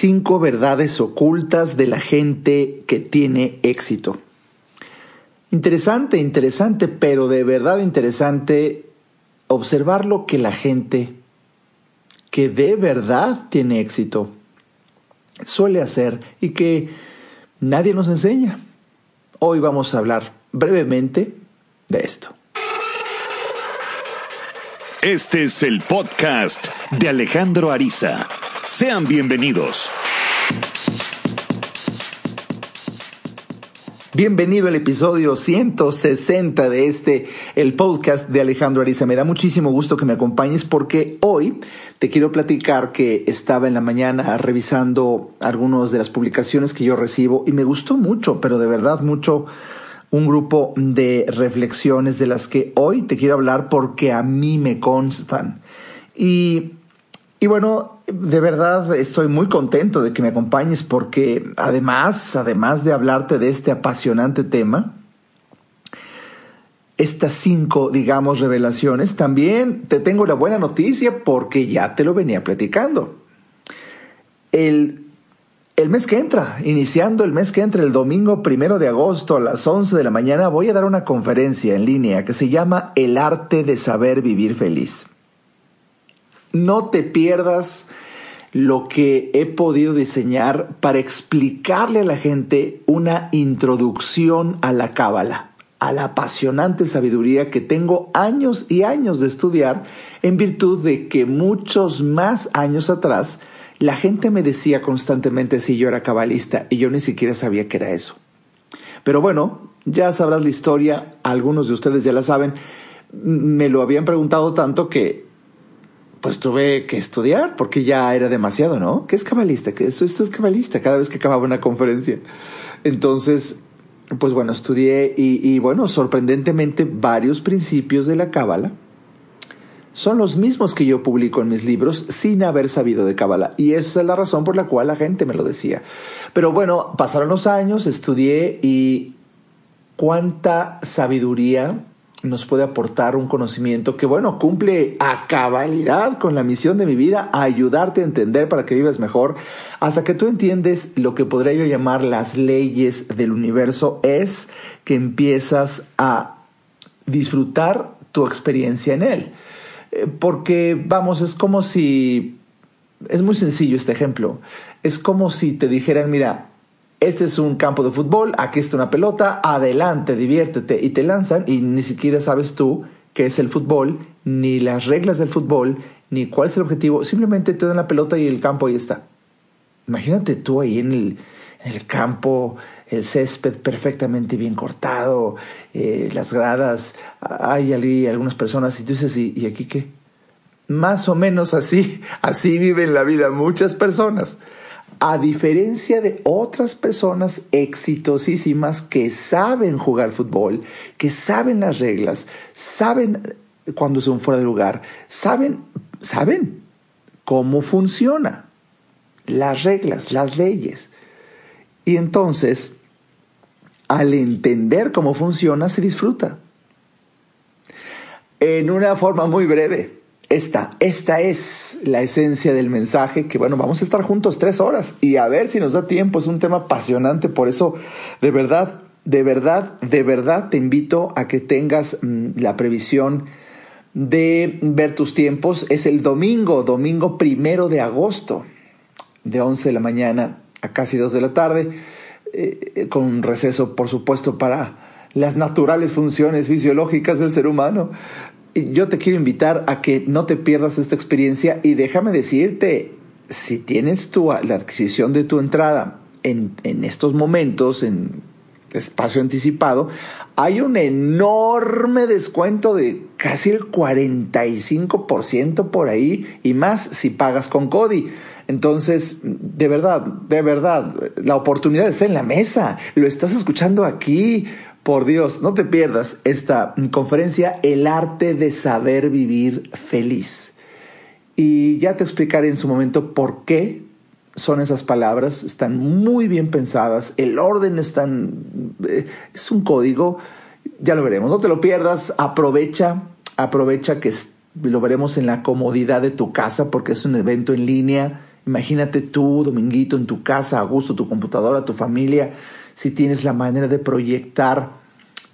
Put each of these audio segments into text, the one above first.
Cinco verdades ocultas de la gente que tiene éxito. Interesante, interesante, pero de verdad interesante observar lo que la gente que de verdad tiene éxito suele hacer y que nadie nos enseña. Hoy vamos a hablar brevemente de esto. Este es el podcast de Alejandro Ariza. Sean bienvenidos. Bienvenido al episodio 160 de este, el podcast de Alejandro Ariza. Me da muchísimo gusto que me acompañes porque hoy te quiero platicar que estaba en la mañana revisando algunas de las publicaciones que yo recibo y me gustó mucho, pero de verdad mucho, un grupo de reflexiones de las que hoy te quiero hablar porque a mí me constan. Y, y bueno, de verdad estoy muy contento de que me acompañes porque además, además de hablarte de este apasionante tema, estas cinco, digamos, revelaciones, también te tengo la buena noticia porque ya te lo venía platicando. El, el mes que entra, iniciando el mes que entra, el domingo primero de agosto a las 11 de la mañana, voy a dar una conferencia en línea que se llama El arte de saber vivir feliz. No te pierdas lo que he podido diseñar para explicarle a la gente una introducción a la cábala, a la apasionante sabiduría que tengo años y años de estudiar en virtud de que muchos más años atrás la gente me decía constantemente si yo era cabalista y yo ni siquiera sabía que era eso. Pero bueno, ya sabrás la historia, algunos de ustedes ya la saben, me lo habían preguntado tanto que pues tuve que estudiar porque ya era demasiado, ¿no? ¿Qué es cabalista? ¿Qué es, esto es cabalista cada vez que acababa una conferencia. Entonces, pues bueno, estudié y, y bueno, sorprendentemente varios principios de la cábala son los mismos que yo publico en mis libros sin haber sabido de cábala y esa es la razón por la cual la gente me lo decía. Pero bueno, pasaron los años, estudié y cuánta sabiduría nos puede aportar un conocimiento que, bueno, cumple a cabalidad con la misión de mi vida, a ayudarte a entender para que vivas mejor, hasta que tú entiendes lo que podría yo llamar las leyes del universo, es que empiezas a disfrutar tu experiencia en él. Eh, porque, vamos, es como si, es muy sencillo este ejemplo, es como si te dijeran, mira, este es un campo de fútbol, aquí está una pelota, adelante, diviértete y te lanzan y ni siquiera sabes tú qué es el fútbol, ni las reglas del fútbol, ni cuál es el objetivo, simplemente te dan la pelota y el campo ahí está. Imagínate tú ahí en el, en el campo, el césped perfectamente bien cortado, eh, las gradas, hay allí algunas personas y tú dices, ¿y, ¿y aquí qué? Más o menos así, así viven la vida muchas personas a diferencia de otras personas exitosísimas que saben jugar fútbol, que saben las reglas, saben cuando son fuera de lugar, saben, saben cómo funciona las reglas, las leyes. Y entonces, al entender cómo funciona, se disfruta. En una forma muy breve, esta, esta es la esencia del mensaje, que bueno, vamos a estar juntos tres horas y a ver si nos da tiempo, es un tema apasionante, por eso de verdad, de verdad, de verdad te invito a que tengas mm, la previsión de ver tus tiempos. Es el domingo, domingo primero de agosto, de 11 de la mañana a casi 2 de la tarde, eh, con un receso, por supuesto, para las naturales funciones fisiológicas del ser humano yo te quiero invitar a que no te pierdas esta experiencia y déjame decirte, si tienes tu, la adquisición de tu entrada en, en estos momentos, en espacio anticipado, hay un enorme descuento de casi el 45% por ahí y más si pagas con Cody. Entonces, de verdad, de verdad, la oportunidad está en la mesa. Lo estás escuchando aquí. Por Dios, no te pierdas esta conferencia, El arte de saber vivir feliz. Y ya te explicaré en su momento por qué son esas palabras, están muy bien pensadas, el orden es eh, es un código, ya lo veremos, no te lo pierdas, aprovecha, aprovecha que lo veremos en la comodidad de tu casa porque es un evento en línea, Imagínate tú, Dominguito, en tu casa, a gusto, tu computadora, tu familia, si tienes la manera de proyectar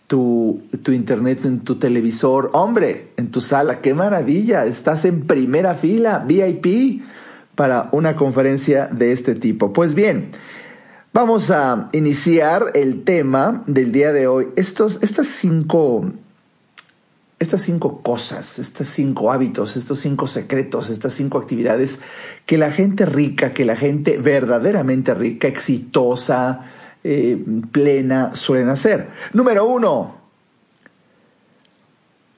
tu, tu, internet en tu televisor. Hombre, en tu sala, qué maravilla, estás en primera fila, VIP, para una conferencia de este tipo. Pues bien, vamos a iniciar el tema del día de hoy. Estos, estas cinco estas cinco cosas, estos cinco hábitos, estos cinco secretos, estas cinco actividades que la gente rica, que la gente verdaderamente rica, exitosa, eh, plena, suelen hacer. Número uno,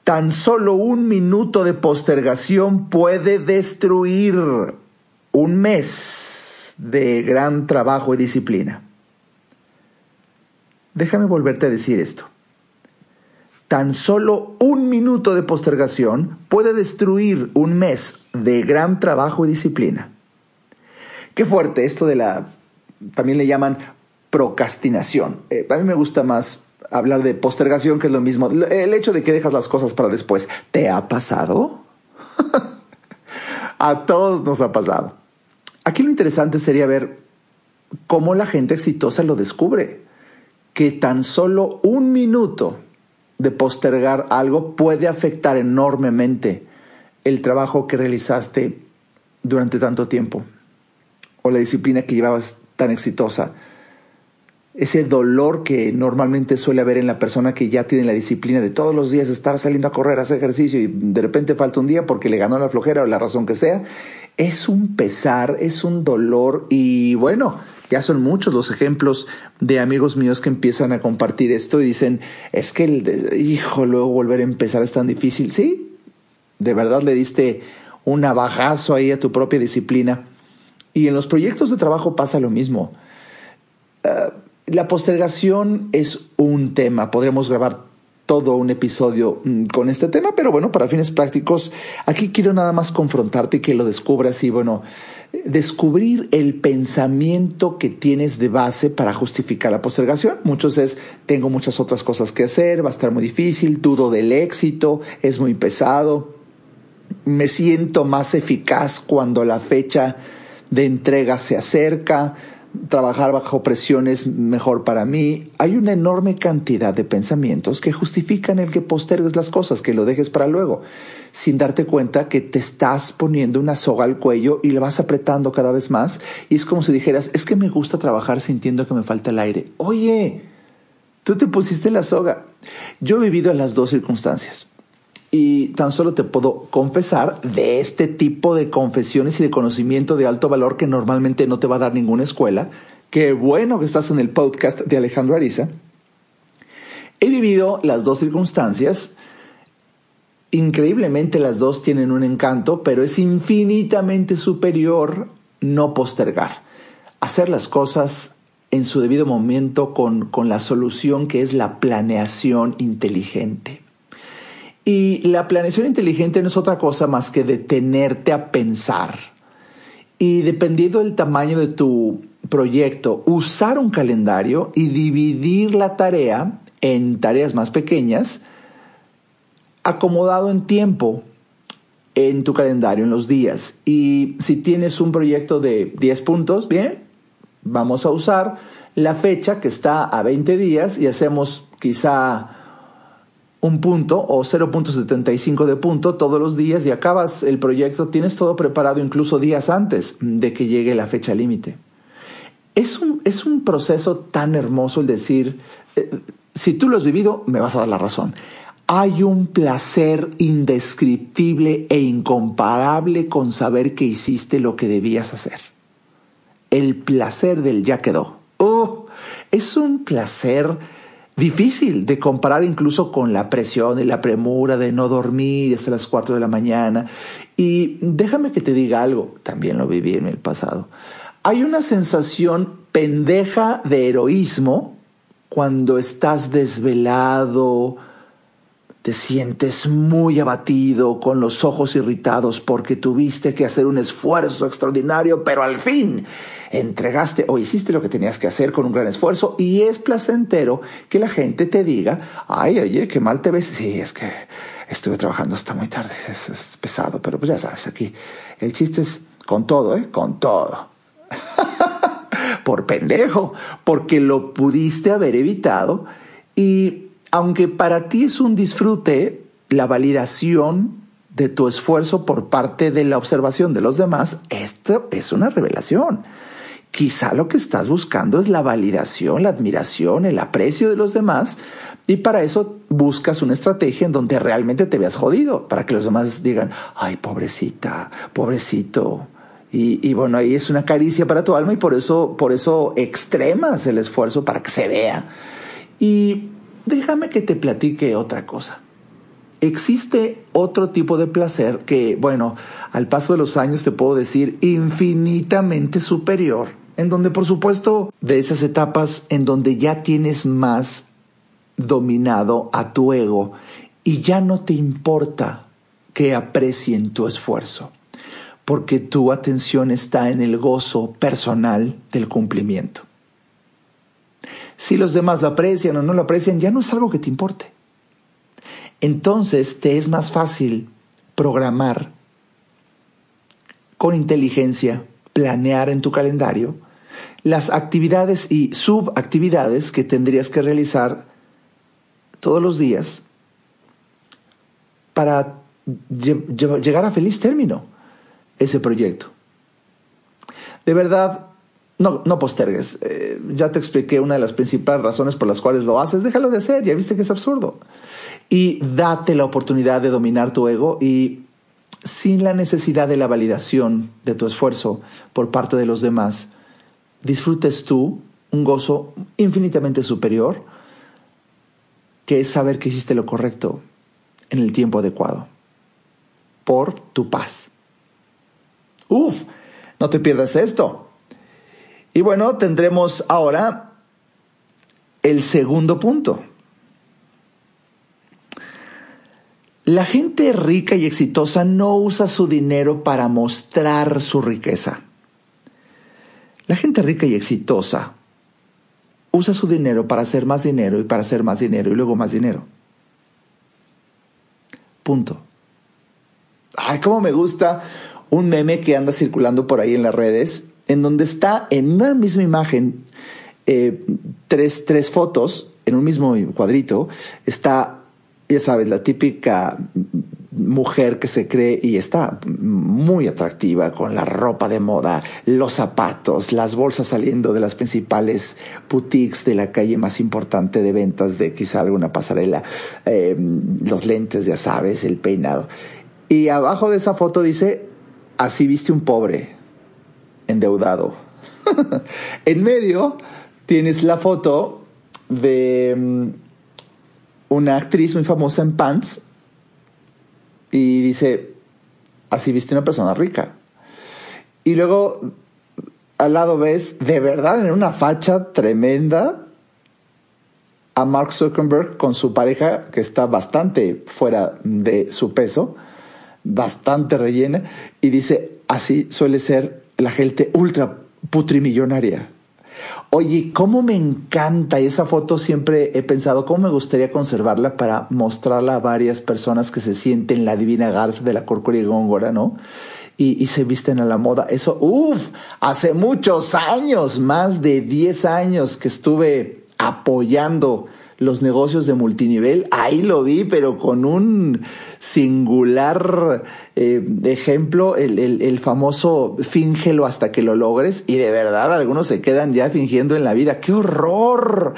tan solo un minuto de postergación puede destruir un mes de gran trabajo y disciplina. Déjame volverte a decir esto Tan solo un minuto de postergación puede destruir un mes de gran trabajo y disciplina. Qué fuerte esto de la, también le llaman procrastinación. Eh, a mí me gusta más hablar de postergación, que es lo mismo. El hecho de que dejas las cosas para después. ¿Te ha pasado? a todos nos ha pasado. Aquí lo interesante sería ver cómo la gente exitosa lo descubre. Que tan solo un minuto de postergar algo puede afectar enormemente el trabajo que realizaste durante tanto tiempo o la disciplina que llevabas tan exitosa. Ese dolor que normalmente suele haber en la persona que ya tiene la disciplina de todos los días estar saliendo a correr, hacer ejercicio y de repente falta un día porque le ganó la flojera o la razón que sea, es un pesar, es un dolor y bueno, ya son muchos los ejemplos de amigos míos que empiezan a compartir esto y dicen, es que el hijo, luego volver a empezar es tan difícil. Sí, de verdad le diste un navajazo ahí a tu propia disciplina. Y en los proyectos de trabajo pasa lo mismo. Ah, la postergación es un tema, podríamos grabar todo un episodio mm, con este tema, pero bueno, para fines prácticos, aquí quiero nada más confrontarte y que lo descubras y bueno, descubrir el pensamiento que tienes de base para justificar la postergación. Muchos es, tengo muchas otras cosas que hacer, va a estar muy difícil, dudo del éxito, es muy pesado, me siento más eficaz cuando la fecha de entrega se acerca, trabajar bajo presión es mejor para mí. Hay una enorme cantidad de pensamientos que justifican el que postergues las cosas, que lo dejes para luego, sin darte cuenta que te estás poniendo una soga al cuello y le vas apretando cada vez más. Y es como si dijeras, es que me gusta trabajar sintiendo que me falta el aire. Oye, tú te pusiste la soga. Yo he vivido las dos circunstancias. Y tan solo te puedo confesar de este tipo de confesiones y de conocimiento de alto valor que normalmente no te va a dar ninguna escuela. Qué bueno que estás en el podcast de Alejandro Ariza. He vivido las dos circunstancias. Increíblemente las dos tienen un encanto, pero es infinitamente superior no postergar. Hacer las cosas en su debido momento con, con la solución que es la planeación inteligente. Y la planeación inteligente no es otra cosa más que detenerte a pensar. Y dependiendo del tamaño de tu proyecto, usar un calendario y dividir la tarea en tareas más pequeñas, acomodado en tiempo en tu calendario, en los días. Y si tienes un proyecto de 10 puntos, bien, vamos a usar la fecha que está a 20 días y hacemos quizá un punto o 0.75 de punto todos los días y acabas el proyecto, tienes todo preparado incluso días antes de que llegue la fecha límite. Es un, es un proceso tan hermoso el decir, eh, si tú lo has vivido, me vas a dar la razón. Hay un placer indescriptible e incomparable con saber que hiciste lo que debías hacer. El placer del ya quedó. Oh, es un placer difícil de comparar incluso con la presión y la premura de no dormir hasta las 4 de la mañana. Y déjame que te diga algo, también lo viví en el pasado. Hay una sensación pendeja de heroísmo cuando estás desvelado, te sientes muy abatido, con los ojos irritados porque tuviste que hacer un esfuerzo extraordinario, pero al fin entregaste o hiciste lo que tenías que hacer con un gran esfuerzo y es placentero que la gente te diga, ay, oye, qué mal te ves. Sí, es que estuve trabajando hasta muy tarde, es, pesado, pero pues ya sabes, aquí el chiste es con todo, ¿eh? Con todo. Por pendejo, porque lo pudiste haber evitado y aunque para ti es un disfrute, la validación de tu esfuerzo por parte de la observación de los demás, esto es una revelación. Quizá lo que estás buscando es la validación, la admiración, el aprecio de los demás, y para eso buscas una estrategia en donde realmente te veas jodido, para que los demás digan, ay, pobrecita, pobrecito. Y, bueno, ahí es una caricia para tu alma y por eso, por eso extremas el esfuerzo para que se vea. Y déjame que te platique otra cosa. Existe otro tipo de placer que, bueno, al paso de los años te puedo decir infinitamente superior, en donde por supuesto de esas etapas en donde ya tienes más dominado a tu ego y ya no te importa que aprecien tu esfuerzo, porque tu atención está en el gozo personal del cumplimiento. Si los demás lo aprecian o no lo aprecian, ya no es algo que te importe. Entonces te es más fácil programar con inteligencia, planear en tu calendario las actividades y subactividades que tendrías que realizar todos los días para llegar a feliz término ese proyecto. De verdad, no, no postergues. Eh, ya te expliqué una de las principales razones por las cuales lo haces. Déjalo de hacer, ya viste que es absurdo. Y date la oportunidad de dominar tu ego y sin la necesidad de la validación de tu esfuerzo por parte de los demás, disfrutes tú un gozo infinitamente superior que es saber que hiciste lo correcto en el tiempo adecuado, por tu paz. Uf, no te pierdas esto. Y bueno, tendremos ahora el segundo punto. La gente rica y exitosa no usa su dinero para mostrar su riqueza. La gente rica y exitosa usa su dinero para hacer más dinero y para hacer más dinero y luego más dinero. Punto. Ay, cómo me gusta un meme que anda circulando por ahí en las redes, en donde está en una misma imagen eh, tres, tres fotos, en un mismo cuadrito, está, ya sabes, la típica mujer que se cree y está muy atractiva con la ropa de moda, los zapatos, las bolsas saliendo de las principales boutiques de la calle más importante de ventas de quizá alguna pasarela, em, los lentes, ya sabes, el peinado. Y abajo de esa foto dice, así viste un pobre, endeudado. en medio tienes la foto de em, una actriz muy famosa en pants y dice, así viste una persona rica. Y luego al lado ves, de verdad, en una facha tremenda, a Mark Zuckerberg con su pareja, que está bastante fuera de su peso, bastante rellena, y dice, así suele ser la gente ultra putrimillonaria. Oye, cómo me encanta esa foto, siempre he pensado cómo me gustaría conservarla para mostrarla a varias personas que se sienten la divina garza de la corcuria y góngora, ¿no? Y, y, se visten a la moda. Eso, uff, hace muchos años, más de 10 años que estuve apoyando los negocios de multinivel, ahí lo vi, pero con un singular eh, ejemplo, el, el, el, famoso fíngelo hasta que lo logres, y de verdad algunos se quedan ya fingiendo en la vida. ¡Qué horror!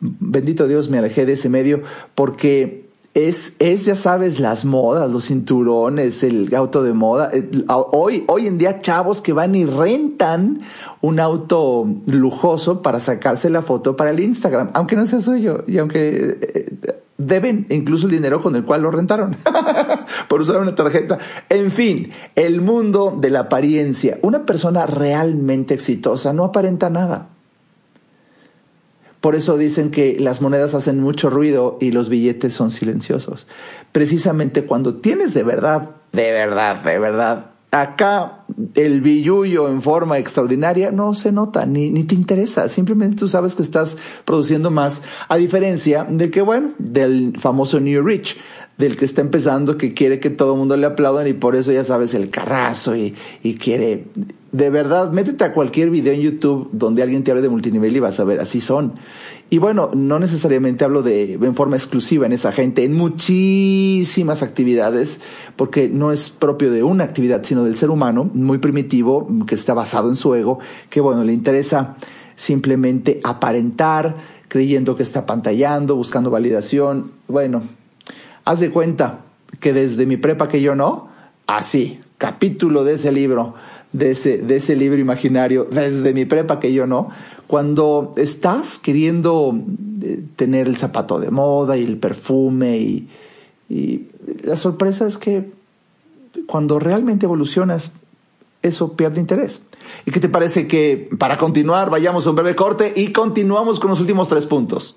Bendito Dios, me alejé de ese medio porque es, es, ya sabes, las modas, los cinturones, el auto de moda. Eh, hoy, hoy en día, chavos que van y rentan un auto lujoso para sacarse la foto para el Instagram, aunque no sea suyo y aunque eh, deben incluso el dinero con el cual lo rentaron por usar una tarjeta. En fin, el mundo de la apariencia. Una persona realmente exitosa no aparenta nada. Por eso dicen que las monedas hacen mucho ruido y los billetes son silenciosos. Precisamente cuando tienes de verdad, de verdad, de verdad acá el billullo en forma extraordinaria no se nota ni, ni te interesa. Simplemente tú sabes que estás produciendo más, a diferencia de que, bueno, del famoso New Rich, del que está empezando que quiere que todo el mundo le aplaudan y por eso ya sabes el carrazo y, y, quiere... De verdad, métete a cualquier video en YouTube donde alguien te hable de multinivel y vas a ver, así son. Y bueno, no necesariamente hablo de en forma exclusiva en esa gente, en muchísimas actividades, porque no es propio de una actividad, sino del ser humano, muy primitivo, que está basado en su ego, que bueno, le interesa simplemente aparentar, creyendo que está pantallando, buscando validación. Bueno, haz de cuenta que desde mi prepa que yo no, así, capítulo de ese libro, de ese, de ese libro imaginario, desde mi prepa que yo no, cuando estás queriendo eh, tener el zapato de moda y el perfume y, y la sorpresa es que cuando realmente evolucionas, eso pierde interés. ¿Y qué te parece que para continuar vayamos a un breve corte y continuamos con los últimos tres puntos?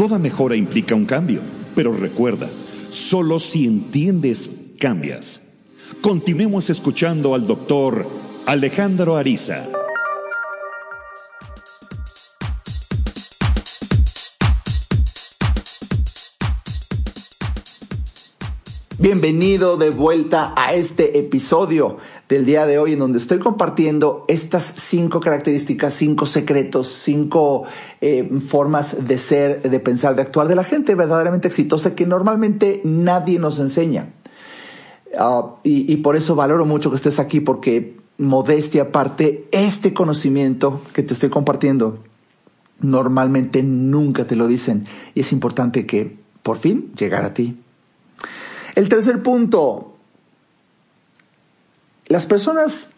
Toda mejora implica un cambio, pero recuerda, solo si entiendes, cambias. Continuemos escuchando al doctor Alejandro Ariza. Bienvenido de vuelta a este episodio del día de hoy en donde estoy compartiendo estas cinco características, cinco secretos, cinco eh, formas de ser, de pensar, de actuar de la gente verdaderamente exitosa que normalmente nadie nos enseña. Ah, y, y por eso valoro mucho que estés aquí porque modestia aparte, este conocimiento que te estoy compartiendo normalmente nunca te lo dicen y es importante que por fin llegar a ti. El tercer punto, las personas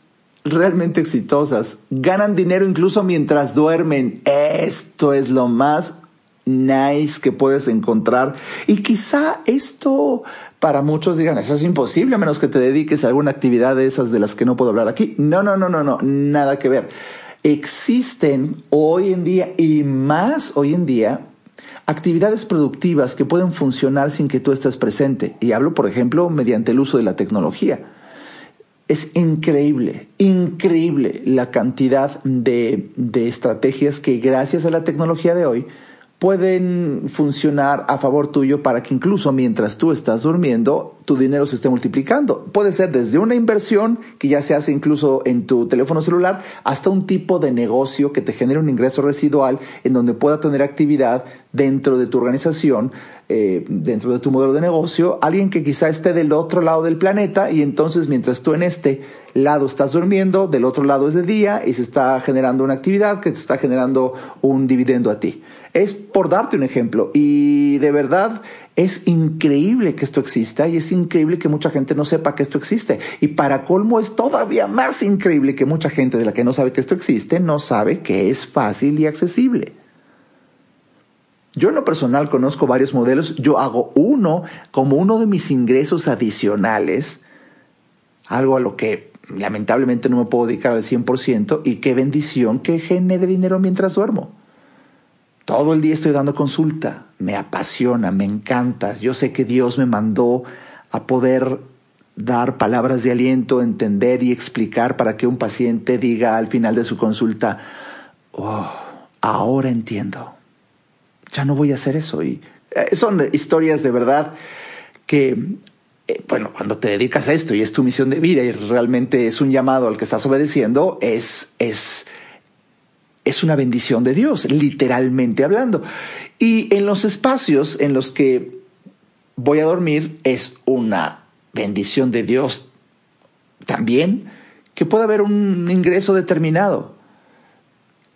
realmente exitosas ganan dinero incluso mientras duermen. Esto es lo más nice que puedes encontrar. Y quizá esto para muchos digan, eso es imposible a menos que te dediques a alguna actividad de esas de las que no puedo hablar aquí. No, no, no, no, no, nada que ver. Existen hoy en día y más hoy en día actividades productivas que pueden funcionar sin que tú estés presente. Y hablo, por ejemplo, mediante el uso de la tecnología. Es increíble, increíble la cantidad de, de estrategias que gracias a la tecnología de hoy pueden funcionar a favor tuyo para que incluso mientras tú estás durmiendo, tu dinero se esté multiplicando. Puede ser desde una inversión que ya se hace incluso en tu teléfono celular hasta un tipo de negocio que te genere un ingreso residual en donde pueda tener actividad dentro de tu organización, eh, dentro de tu modelo de negocio, alguien que quizá esté del otro lado del planeta y entonces mientras tú en este lado estás durmiendo, del otro lado es de día y se está generando una actividad que te está generando un dividendo a ti. Es por darte un ejemplo y de verdad es increíble que esto exista y es increíble que mucha gente no sepa que esto existe. Y para colmo es todavía más increíble que mucha gente de la que no sabe que esto existe no sabe que es fácil y accesible. Yo en lo personal conozco varios modelos, yo hago uno como uno de mis ingresos adicionales, algo a lo que lamentablemente no me puedo dedicar al 100% y qué bendición que genere dinero mientras duermo. Todo el día estoy dando consulta, me apasiona, me encanta. Yo sé que Dios me mandó a poder dar palabras de aliento, entender y explicar para que un paciente diga al final de su consulta, oh, ahora entiendo. Ya no voy a hacer eso. Y eh, son historias de verdad que, eh, bueno, cuando te dedicas a esto y es tu misión de vida y realmente es un llamado al que estás obedeciendo, es, es, es una bendición de Dios, literalmente hablando. Y en los espacios en los que voy a dormir es una bendición de Dios también que puede haber un ingreso determinado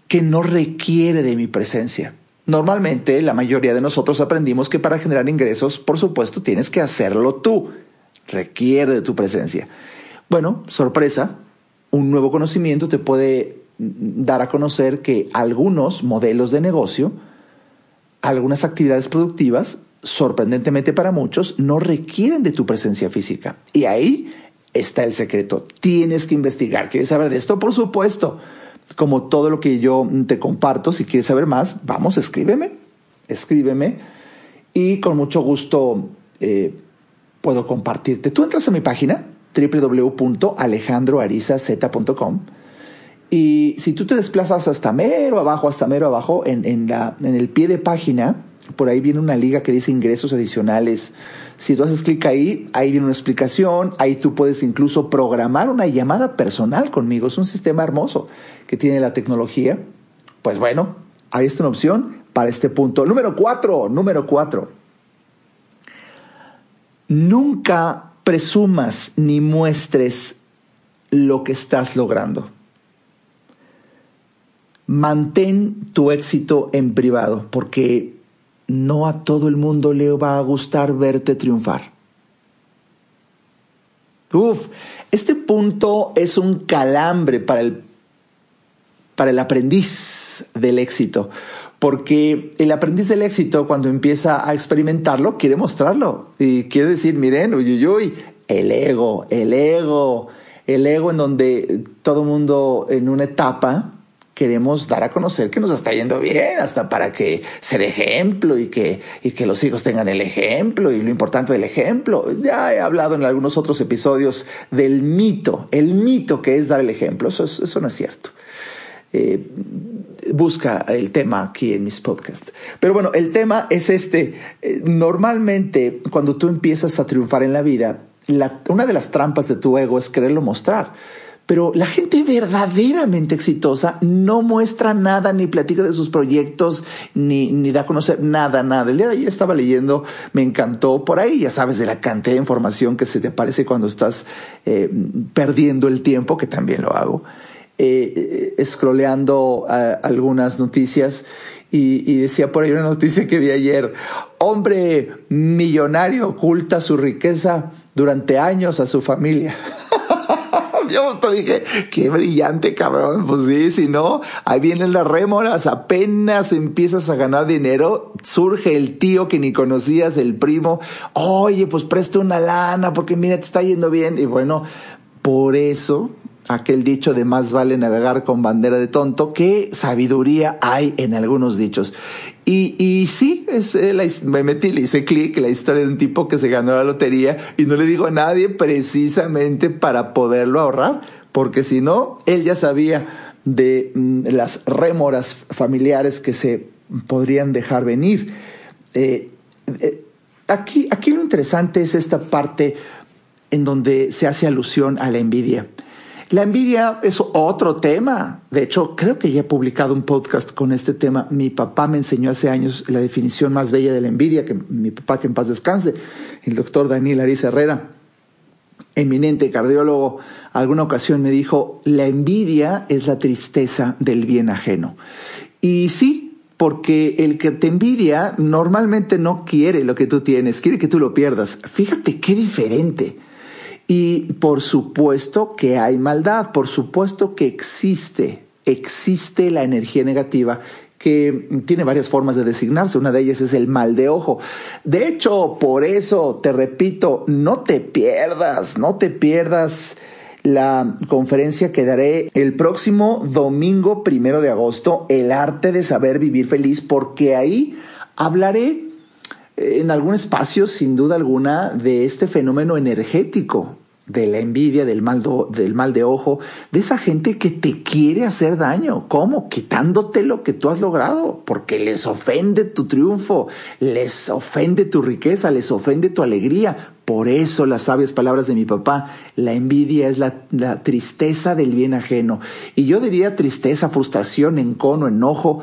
que no requiere de mi presencia. Normalmente la mayoría de nosotros aprendimos que para generar ingresos, por supuesto, tienes que hacerlo tú. Requiere de tu presencia. Bueno, sorpresa, un nuevo conocimiento te puede dar a conocer que algunos modelos de negocio, algunas actividades productivas, sorprendentemente para muchos, no requieren de tu presencia física. Y ahí está el secreto. Tienes que investigar. ¿Quieres saber de esto? Por supuesto. Como todo lo que yo te comparto, si quieres saber más, vamos, escríbeme. Escríbeme. Y con mucho gusto eh, puedo compartirte. Tú entras a mi página www.alejandroarizaz.com y si tú te desplazas hasta mero abajo, hasta mero abajo, en, la, en el pie de página, por ahí viene una liga que dice ingresos adicionales. Si tú haces clic ahí, ahí viene una explicación, ahí tú puedes incluso programar una llamada personal conmigo. Es un sistema hermoso que tiene la tecnología. Pues bueno, ahí está una opción para este punto. Número cuatro, número cuatro. Nunca presumas ni muestres lo que estás logrando. Mantén tu éxito en privado porque no a todo el mundo le va a gustar verte triunfar. Uf, este punto es un calambre para el, para el aprendiz del éxito, porque el aprendiz del éxito cuando empieza a experimentarlo quiere mostrarlo y quiere decir, miren, uy, uy, uy, el ego, el ego, el ego en donde todo mundo en una etapa queremos dar a conocer que nos está yendo bien, hasta para que ser ejemplo y que, y que los hijos tengan el ejemplo y lo importante del ejemplo. Ya he hablado en algunos otros episodios del mito, el mito que es dar el ejemplo. Eso, eso no es cierto. Eh, busca el tema aquí en mis podcasts. Pero bueno, el tema es este. Eh, normalmente, cuando tú empiezas a triunfar en la vida, una de las trampas de tu ego es quererlo mostrar. Pero la gente verdaderamente exitosa no muestra nada, ni platica de sus proyectos, ni, ni da a conocer nada, nada. El día de ayer estaba leyendo, me encantó por ahí, ya sabes, de la cantidad de información que se te aparece cuando estás eh, perdiendo el tiempo, que también lo hago, eh, eh algunas noticias. Y, y, decía por ahí una noticia que vi ayer, hombre millonario oculta su riqueza durante años a su familia. yo te dije, qué brillante, cabrón. Pues sí, si no, ahí vienen las rémoras, apenas empiezas a ganar dinero, surge el tío que ni conocías, el primo, oye, pues presta una lana porque mira, te está yendo bien. Y bueno, por eso aquel dicho de más vale navegar con bandera de tonto, qué sabiduría hay en algunos dichos. Y, sí, es, eh, la, me metí, le hice clic, la historia de un tipo que se ganó la lotería y no le digo a nadie precisamente para poderlo ahorrar, porque si no, él ya sabía de mm, las rémoras familiares que se podrían dejar venir. Eh, eh, aquí, aquí lo interesante es esta parte en donde se hace alusión a la envidia. La envidia es otro tema. De hecho, creo que ya he publicado un podcast con este tema. Mi papá me enseñó hace años la definición más bella de la envidia, que mi papá que en paz descanse, el doctor Daniel Ariz Herrera, eminente cardiólogo, alguna ocasión me dijo, la envidia es la tristeza del bien ajeno. Y sí, porque el que te envidia normalmente no quiere lo que tú tienes, quiere que tú lo pierdas. Fíjate qué diferente. Y por supuesto que hay maldad, por supuesto que existe, existe la energía negativa que tiene varias formas de designarse. Una de ellas es el mal de ojo. De hecho, por eso te repito, no te pierdas, no te pierdas la conferencia que daré el próximo domingo primero de agosto, El arte de saber vivir feliz, porque ahí hablaré en algún espacio, sin duda alguna, de este fenómeno energético, de la envidia, del mal, del mal de ojo, de esa gente que te quiere hacer daño. ¿Cómo? Quitándote lo que tú has logrado, porque les ofende tu triunfo, les ofende tu riqueza, les ofende tu alegría. Por eso las sabias palabras de mi papá, la envidia es la, la tristeza del bien ajeno. Y yo diría tristeza, frustración, encono, enojo,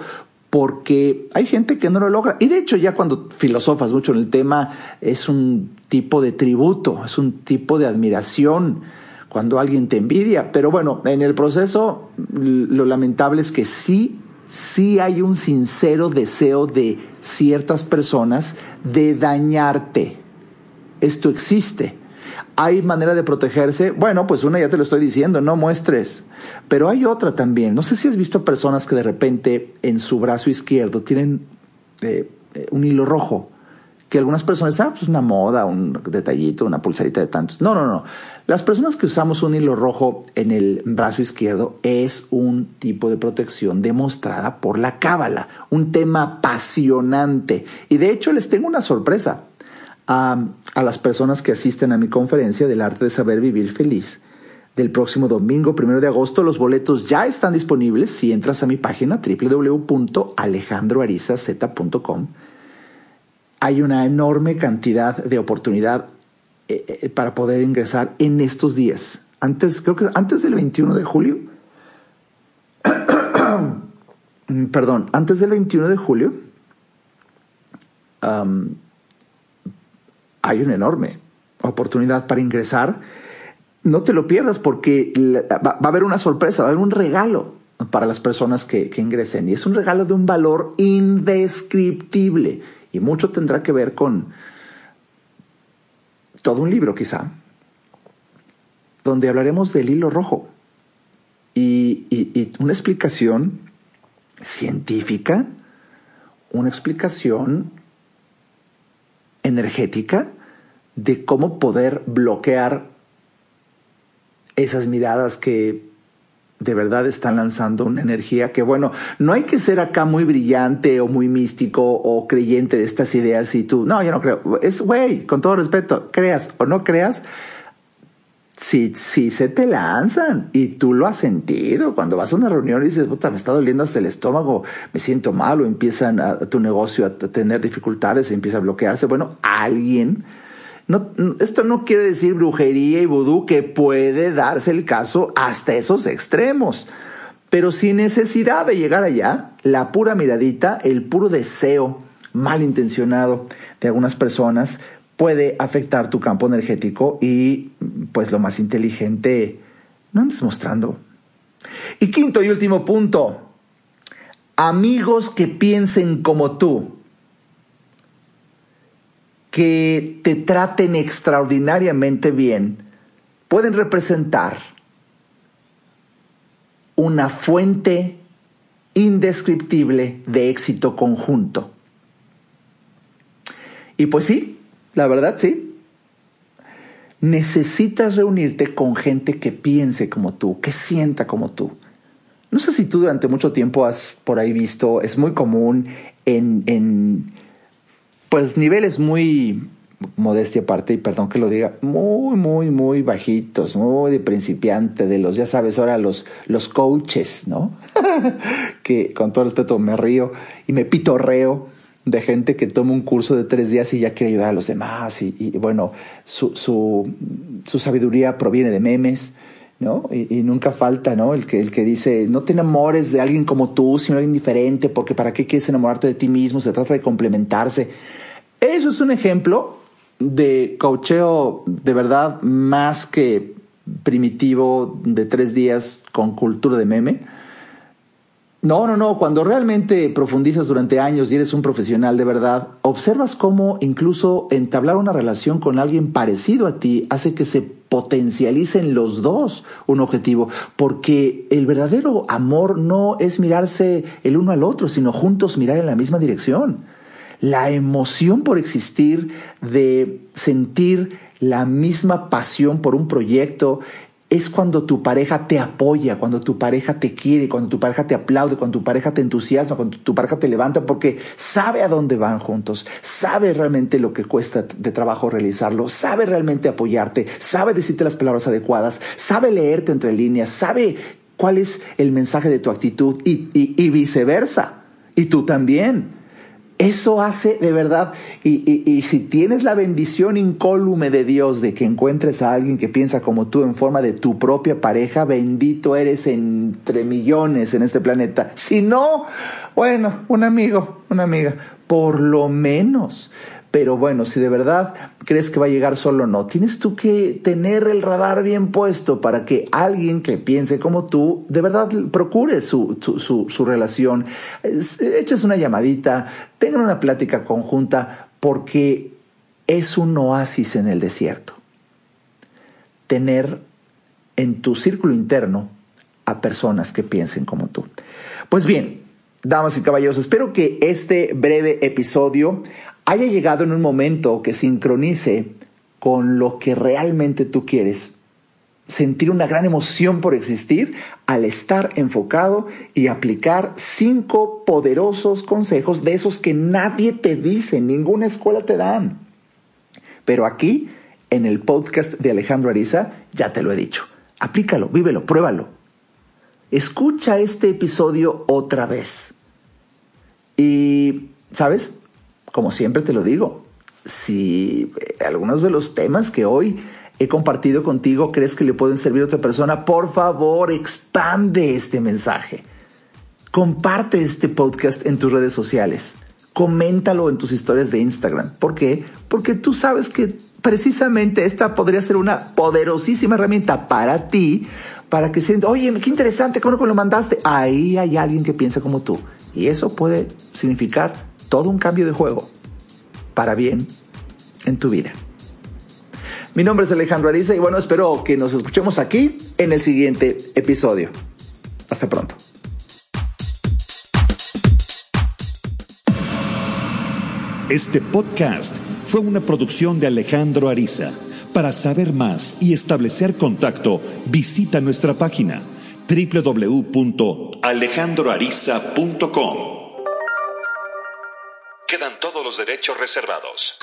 porque hay gente que no lo logra. Y de hecho ya cuando filosofas mucho en el tema, es un tipo de tributo, es un tipo de admiración. cuando alguien te envidia. Pero bueno, en el proceso lo lamentable es que sí, sí hay un sincero deseo de ciertas personas de dañarte. Esto existe. ¿Hay manera de protegerse? Bueno, pues una ya te lo estoy diciendo, no muestres. Pero hay otra también. No sé si has visto personas que de repente en su brazo izquierdo tienen eh, eh, un hilo rojo. Que algunas personas, ah, pues una moda, un detallito, una pulserita de tantos. No, no, no. Las personas que usamos un hilo rojo en el brazo izquierdo es un tipo de protección demostrada por la cábala, un tema apasionante. Y de hecho les tengo una sorpresa a, las personas que asisten a mi conferencia del arte de saber vivir feliz del próximo domingo, primero de agosto. Los boletos ya están disponibles si entras a mi página www.alejandroarizaz.com. Hay una enorme cantidad de oportunidad eh, eh, para poder ingresar en estos días. Antes, creo que antes del 21 de julio. Perdón, antes del 21 de julio hay una enorme oportunidad para ingresar. No te lo pierdas porque va a haber una sorpresa, va a haber un regalo para las personas que, ingresen. Y es un regalo de un valor indescriptible. Y mucho tendrá que ver con todo un libro quizá, donde hablaremos del hilo rojo y, una explicación científica, una explicación energética de cómo poder bloquear esas miradas que de verdad están lanzando una energía que, bueno, no hay que ser acá muy brillante o muy místico o creyente de estas ideas y tú, no, yo no creo. Es, güey, con todo respeto, creas o no creas, si, si se te lanzan y tú lo has sentido. Cuando vas a una reunión y dices, puta, me está doliendo hasta el estómago, me siento mal o empiezan a, tu negocio a tener dificultades, empieza a bloquearse. Bueno, alguien, esto no quiere decir brujería y vudú, que puede darse el caso hasta esos extremos. Pero sin necesidad de llegar allá, la pura miradita, el puro deseo malintencionado de algunas personas puede afectar tu campo energético y pues lo más inteligente, no andes mostrando. Y quinto y último punto, amigos que piensen como tú, que te traten extraordinariamente bien, pueden representar una fuente indescriptible de éxito conjunto. Y pues sí, la verdad, sí. Necesitas reunirte con gente que piense como tú, que sienta como tú. No sé si tú durante mucho tiempo has por ahí visto, es muy común en, en pues niveles muy modestia aparte, y perdón que lo diga, muy, muy, muy bajitos, muy de principiante, de los, ya sabes, ahora los, los coaches, ¿no? que con todo respeto me río y me pitorreo de gente que toma un curso de tres días y ya quiere ayudar a los demás. Y, bueno, su, su, su, sabiduría proviene de memes, ¿no? Y, nunca falta, ¿no? El que, el que dice, no te enamores de alguien como tú, sino alguien diferente, porque ¿para qué quieres enamorarte de ti mismo? Se trata de complementarse. Eso es un ejemplo de cocheo de verdad más que primitivo de tres días con cultura de meme no, no, no. Cuando realmente profundizas durante años y eres un profesional de verdad, observas cómo incluso entablar una relación con alguien parecido a ti hace que se potencialicen los dos un objetivo, porque el verdadero amor no es mirarse el uno al otro, sino juntos mirar en la misma dirección. La emoción por existir, de sentir la misma pasión por un proyecto, es cuando tu pareja te apoya, cuando tu pareja te quiere, cuando tu pareja te aplaude, cuando tu pareja te entusiasma, cuando tu pareja te levanta, porque sabe a dónde van juntos, sabe realmente lo que cuesta de trabajo realizarlo, sabe realmente apoyarte, sabe decirte las palabras adecuadas, sabe leerte entre líneas, sabe cuál es el mensaje de tu actitud y, y viceversa. Y tú también. Eso hace de verdad, y, si tienes la bendición incólume de Dios de que encuentres a alguien que piensa como tú en forma de tu propia pareja, bendito eres entre millones en este planeta. Si no, bueno, un amigo, una amiga, por lo menos. Pero bueno, si de verdad crees que va a llegar solo, no. Tienes tú que tener el radar bien puesto para que alguien que piense como tú, de verdad procure su, su, su, relación. Eches una llamadita, tengan una plática conjunta, porque es un oasis en el desierto. Tener en tu círculo interno a personas que piensen como tú. Pues bien, damas y caballeros, espero que este breve episodio haya llegado en un momento que sincronice con lo que realmente tú quieres. Sentir una gran emoción por existir al estar enfocado y aplicar cinco poderosos consejos de esos que nadie te dice, ninguna escuela te dan. Pero aquí, en el podcast de Alejandro Ariza, ya te lo he dicho. Aplícalo, vívelo, pruébalo. Escucha este episodio otra vez. Y, ¿sabes? Como siempre te lo digo, si eh, algunos de los temas que hoy he compartido contigo crees que le pueden servir a otra persona, por favor, expande este mensaje. Comparte este podcast en tus redes sociales. Coméntalo en tus historias de Instagram. ¿Por qué? Porque tú sabes que precisamente esta podría ser una poderosísima herramienta para ti, para que sientas, oye, qué interesante, ¿cómo lo mandaste? Ahí hay alguien que piensa como tú. Y eso puede significar todo un cambio de juego para bien en tu vida. Mi nombre es Alejandro Ariza y bueno, espero que nos escuchemos aquí en el siguiente episodio. Hasta pronto. Este podcast fue una producción de Alejandro Ariza. Para saber más y establecer contacto, visita nuestra página www.alejandroariza.com. Quedan todos los derechos reservados.